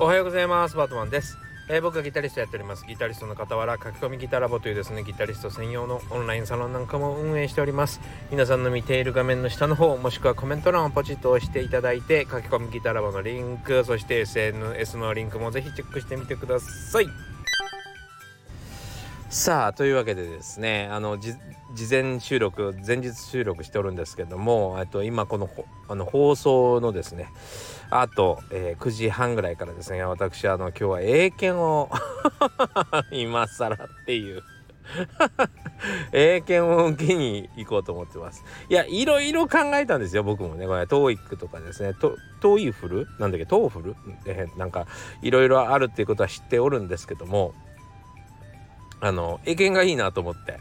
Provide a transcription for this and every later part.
おはようございますバートマンです、えー、僕がギタリストやっております。ギタリストの傍ら書き込みギタラボというですねギタリスト専用のオンラインサロンなんかも運営しております。皆さんの見ている画面の下の方もしくはコメント欄をポチッと押していただいて書き込みギタラボのリンクそして SNS のリンクもぜひチェックしてみてください。さあというわけでですねあの事前収録前日収録しておるんですけどもと今このあの放送のですねあと、えー、9時半ぐらいからですね私あの今日は英検を 今更っていう 英検を受けに行こうと思ってます。いやいろいろ考えたんですよ僕もね。これ TOEIC とかですね。トトイフル？なんだっけ？ TOEFL、えー、なんかいろいろあるっていうことは知っておるんですけどもあの英検がいいなと思って。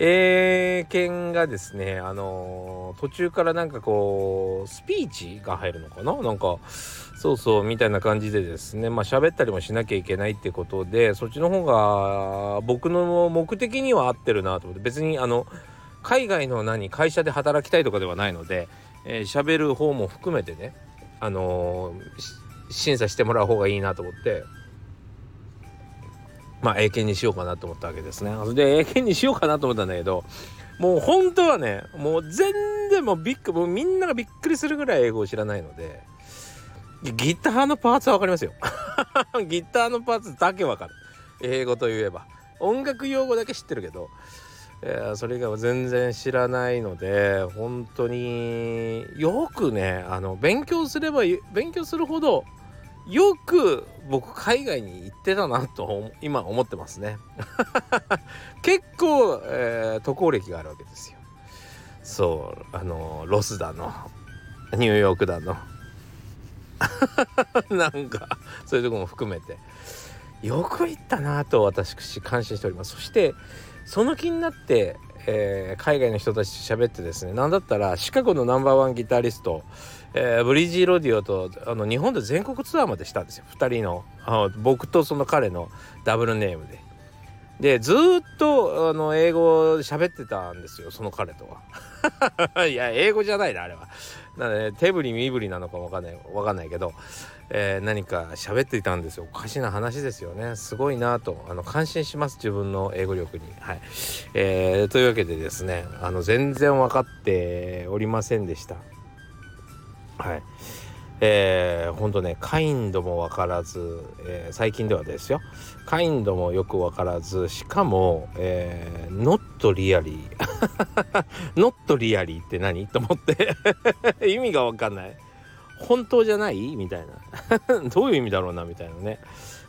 英検がですねあの途中からなんかこうスピーチが入るのかな？なんかそうそうみたいな感じでですねまあ喋ったりもしなきゃいけないってことでそっちの方が僕の目的には合ってるなと思って別にあの海外の何会社で働きたいとかではないので喋、えー、る方も含めてねあのー、審査してもらう方がいいなと思ってまあ英検にしようかなと思ったわけですね。で英検にしようかなと思ったんだけどもう本当はねもう全然もうびっくもうみんながびっくりするぐらい英語を知らないのでギターのパーツは分かりますよ。ギターのパーツだけ分かる。英語といえば。音楽用語だけ知ってるけど、えー、それ以外は全然知らないので本当によくねあの勉強すれば勉強するほどよく僕海外に行ってたなと今思ってますね。結構、えー、渡航歴があるわけですよ。そうあのロスだのニューヨークだの。なんかそういうとこも含めて。よく行ったなと私感心しております。そしてその気になって、えー、海外の人たちと喋ってですね何だったらシカゴのナンバーワンギタリストえー、ブリージー・ロディオとあの日本で全国ツアーまでしたんですよ2人のあの僕とその彼のダブルネームで。でずっとあの英語喋ってたんですよその彼とは。いや英語じゃないなあれは。なので、ね、手振り身振りなのかもわかんないわかんないけど、えー、何か喋っていたんですよ。おかしな話ですよね。すごいなと。あの感心します自分の英語力に。はい。えー、というわけでですねあの全然分かっておりませんでした。はい。えー、ほんとねカインドも分からず、えー、最近ではですよ。カインドもよく分からずしかも、えー、ノットリアリーノットリアリーって何？と思って。意味が分かんない。本当じゃない？みたいな。どういう意味だろうな？みたいなね。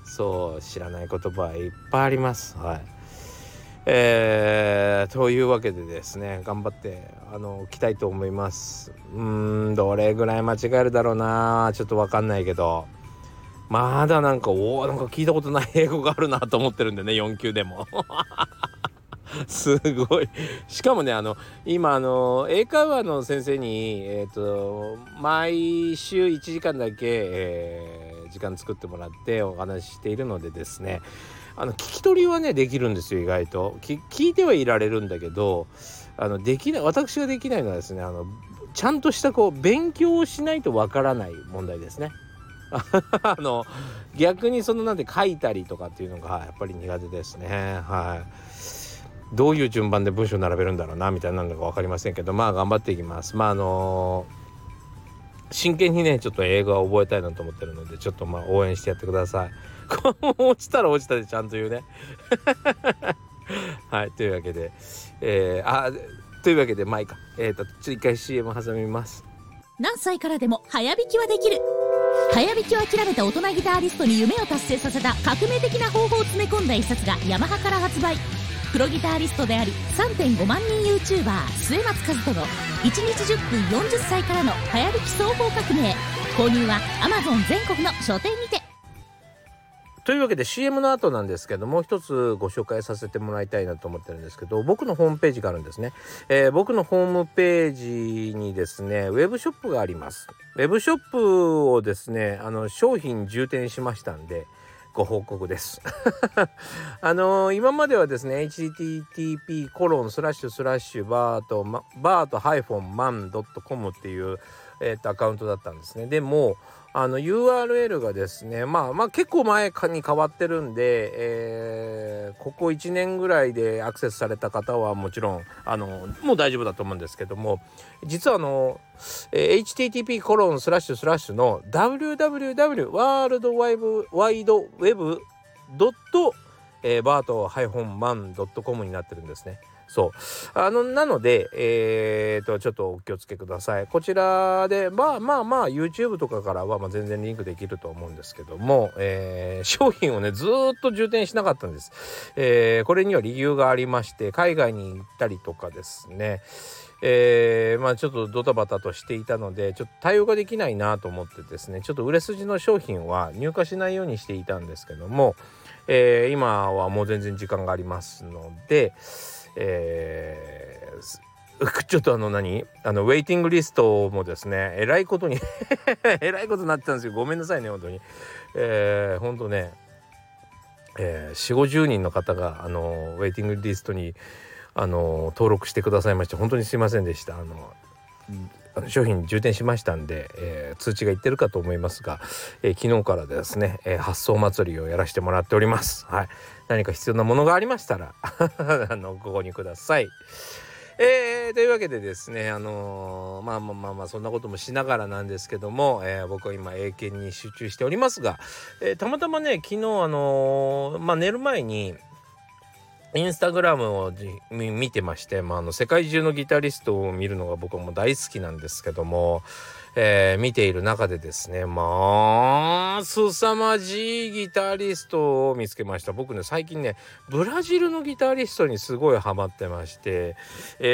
そう知らない言葉はいっぱいあります。はい。えー、というわけでですね頑張ってあの来たいと思います。うんどれぐらい間違えるだろうな？ちょっと分かんないけど。まだなんかおおなんか聞いたことない英語があるなと思ってるんでね4級でも。すごいしかもねあの今あの英会話の先生にえっ、ー、と毎週1時間だけ、えー、時間作ってもらってお話ししているのでですねあの聞き取りはねできるんですよ意外と聞いてはいられるんだけどあのできない私ができないのはですねあのちゃんとしたこう勉強をしないとわからない問題ですね。あの逆にそのなんで書いたりとかっていうのがやっぱり苦手ですねはい。どういう順番で文章並べるんだろうなみたいなのが分かりませんけどまあ頑張っていきます。まああのー、真剣にねちょっと英語は覚えたいなと思ってるのでちょっとまあ応援してやってください。落ちたら落ちたでちゃんと言うね。はいというわけで、えー、あというわけでまあいいかえっ、ー、とちょっと一回 CM 挟みます何歳からでも早弾きはできる早弾きを諦めた大人ギタリストに夢を達成させた革命的な方法を詰め込んだ一冊がヤマハから発売プロギタリストであり3.5万人 YouTuber 末松和人の1日10分40歳からの早弾き総合革命購入は Amazon 全国の書店にて。というわけで CM の後なんですけどもう一つご紹介させてもらいたいなと思ってるんですけど僕のホームページがあるんですね、えー、僕のホームページにですねウェブショップがあります。ウェブショップをですねあの商品充填しましたんでご報告です。あのー、今まではですね http コロンスラッシュスラッシュバーとバーとハイフォンマンドットコムっていう、えー、とアカウントだったんですねでもあの URL がですねまあまあ結構前に変わってるんで、えー、ここ1年ぐらいでアクセスされた方はもちろんあのもう大丈夫だと思うんですけども実はあの、えー、http コロンスラッシュスラッシュの www ワールドワイブワイドウェブドットバートハイフォンマンドットコムになってるんですね。そう。あのなのでえー、とちょっとお気をつけください。こちらでまあまあまあ YouTube とかからはまあ全然リンクできると思うんですけども、えー、商品をねずっと充填しなかったんです、えー、これには理由がありまして海外に行ったりとかですね。えー、まあちょっとドタバタとしていたのでちょっと対応ができないなと思ってですねちょっと売れ筋の商品は入荷しないようにしていたんですけども、えー、今はもう全然時間がありますので、えー、ちょっとあの何？あのウェイティングリストもですねえらいことに えらいことになってたんですよ。ごめんなさいね本当に。えー、本当ねえー、4 5 0人の方があのウェイティングリストにあの登録してくださいまして本当にすいませんでした。あの商品充填しましたんで、えー、通知がいってるかと思いますが、えー、昨日からですね、えー、発送祭りをやらせてもらっております。はい、何か必要なものがありましたら あのご購入ください。えー、というわけでですね、あのー、まあまあまあまあそんなこともしながらなんですけども、えー、僕は今英検に集中しておりますが、えー、たまたまね昨日あのまあ寝る前にインスタグラムを見てまして、まあ、あの世界中のギタリストを見るのが僕も大好きなんですけども、えー、見ている中でですねまあ凄まじいギタリストを見つけました。僕ね最近ねブラジルのギタリストにすごいハマってまして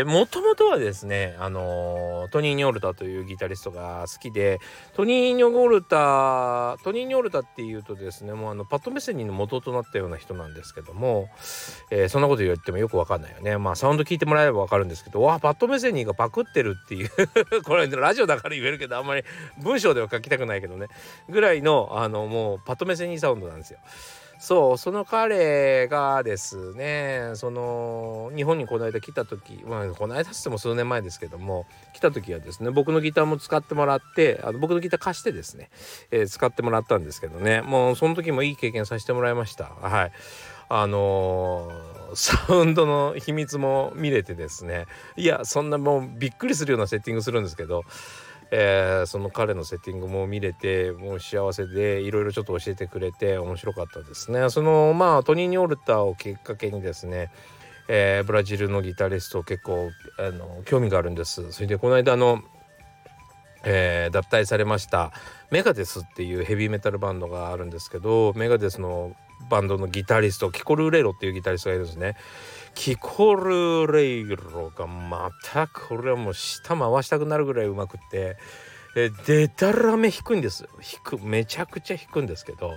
もともとはですねあの、トニー・ニョルタというギタリストが好きでトニー・ニョルタトニー・ニョルタっていうとですねもうあのパッド・メセニーの元となったような人なんですけども、え、そんなこと言ってもよくわかんないよね。まあサウンド聞いてもらえればわかるんですけどわあパッド・メセニーがパクってるっていう これラジオだから言えるけどあんまり文章では書きたくないけどね。ぐらいのあのもうパッと目線にサウンドなんですよ。そうその彼がですねその日本にこの間来た時まあこの間っつっても数年前ですけども来た時はですね僕のギターも使ってもらってあの僕のギター貸してですね、えー、使ってもらったんですけどね。もうその時もいい経験させてもらいました。はい。あのー、サウンドの秘密も見れてですね。いやそんなもうびっくりするようなセッティングするんですけどえー、その彼のセッティングも見れてもう幸せでいろいろちょっと教えてくれて面白かったですね。そのまあトニー・ニョルタをきっかけにですねえー、ブラジルのギタリスト結構あの興味があるんです。それでこの間の、えー、脱退されましたメガデスっていうヘビーメタルバンドがあるんですけどメガデスのバンドのギタリストキコル・レロっていうギタリストがいるんですねキコルレイロがまたこれはもう舌回したくなるぐらいうまくってえでたらめ弾くんです弾くめちゃくちゃ弾くんですけど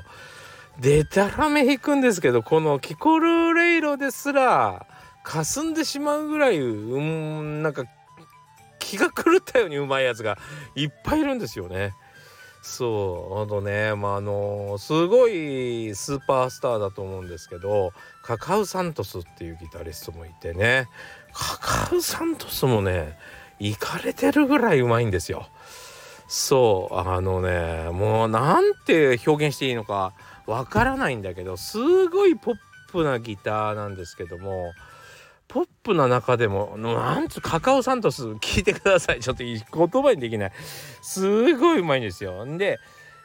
でたらめ弾くんですけどこのキコルレイロですら霞んでしまうぐらいうんなんか気が狂ったようにうまいやつがいっぱいいるんですよね。そうあのねまああのすごいスーパースターだと思うんですけどカカウサントスっていうギタリストもいてねカカウサントスもねいかれてるぐらいうまいんですよ。そうあのねもうなんて表現していいのかわからないんだけどすごいポップなギターなんですけどもポップな中でもなんつカカオサントス聞いてください。ちょっと言葉にできない。すごいうまいんですよ。で、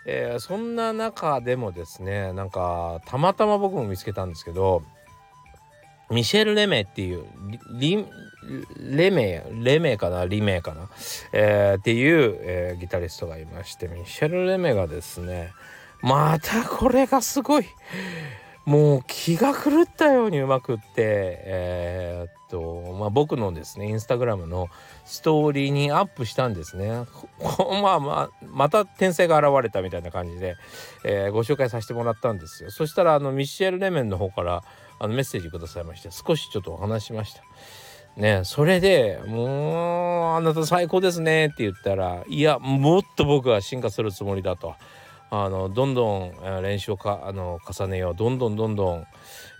えー、そんな中でもですねなんかたまたま僕も見つけたんですけどミシェル・レメっていうリレメレメかな？リメかな、えー、っていう、えー、ギタリストがいましてミシェル・レメがですねまたこれがすごい。もう気が狂ったようにうまくってえー、っとまあ僕のですねインスタグラムのストーリーにアップしたんですね。まあまあまた転生が現れたみたいな感じで、えー、ご紹介させてもらったんですよ。そしたらあのミシェル・レメンの方からあのメッセージくださいまして少しちょっとお話しました。ねそれでもうあなた最高ですねって言ったらいやもっと僕は進化するつもりだと。あのどんどん練習をかあの重ねようどんどんどんどん、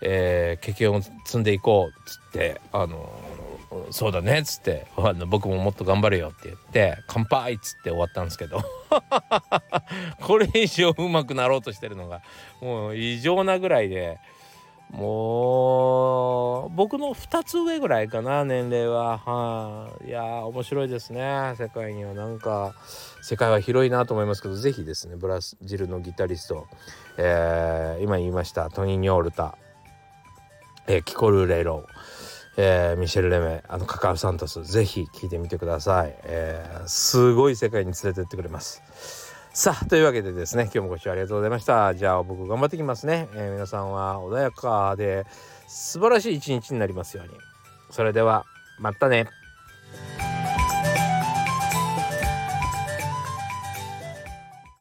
えー、経験を積んでいこうっつってあのそうだねっつってあの僕ももっと頑張るよって言って乾杯っつって終わったんですけど。これ以上うまくなろうとしてるのがもう異常なぐらいでもう僕の2つ上ぐらいかな年齢は。はい、あ、いや面白いですね。世界にはなんか世界は広いなと思いますけど是非ですねブラジルのギタリスト、えー、今言いましたトニー・ニョールタ、えー、キコル・レイローえー、ミシェル・レメあのカカオ・サントスぜひ聴いてみてください、えー、すごい世界に連れてってくれます。さあというわけでですね今日もご視聴ありがとうございました。じゃあ僕頑張ってきますね、えー、皆さんは穏やかで素晴らしい一日になりますように。それではまたね。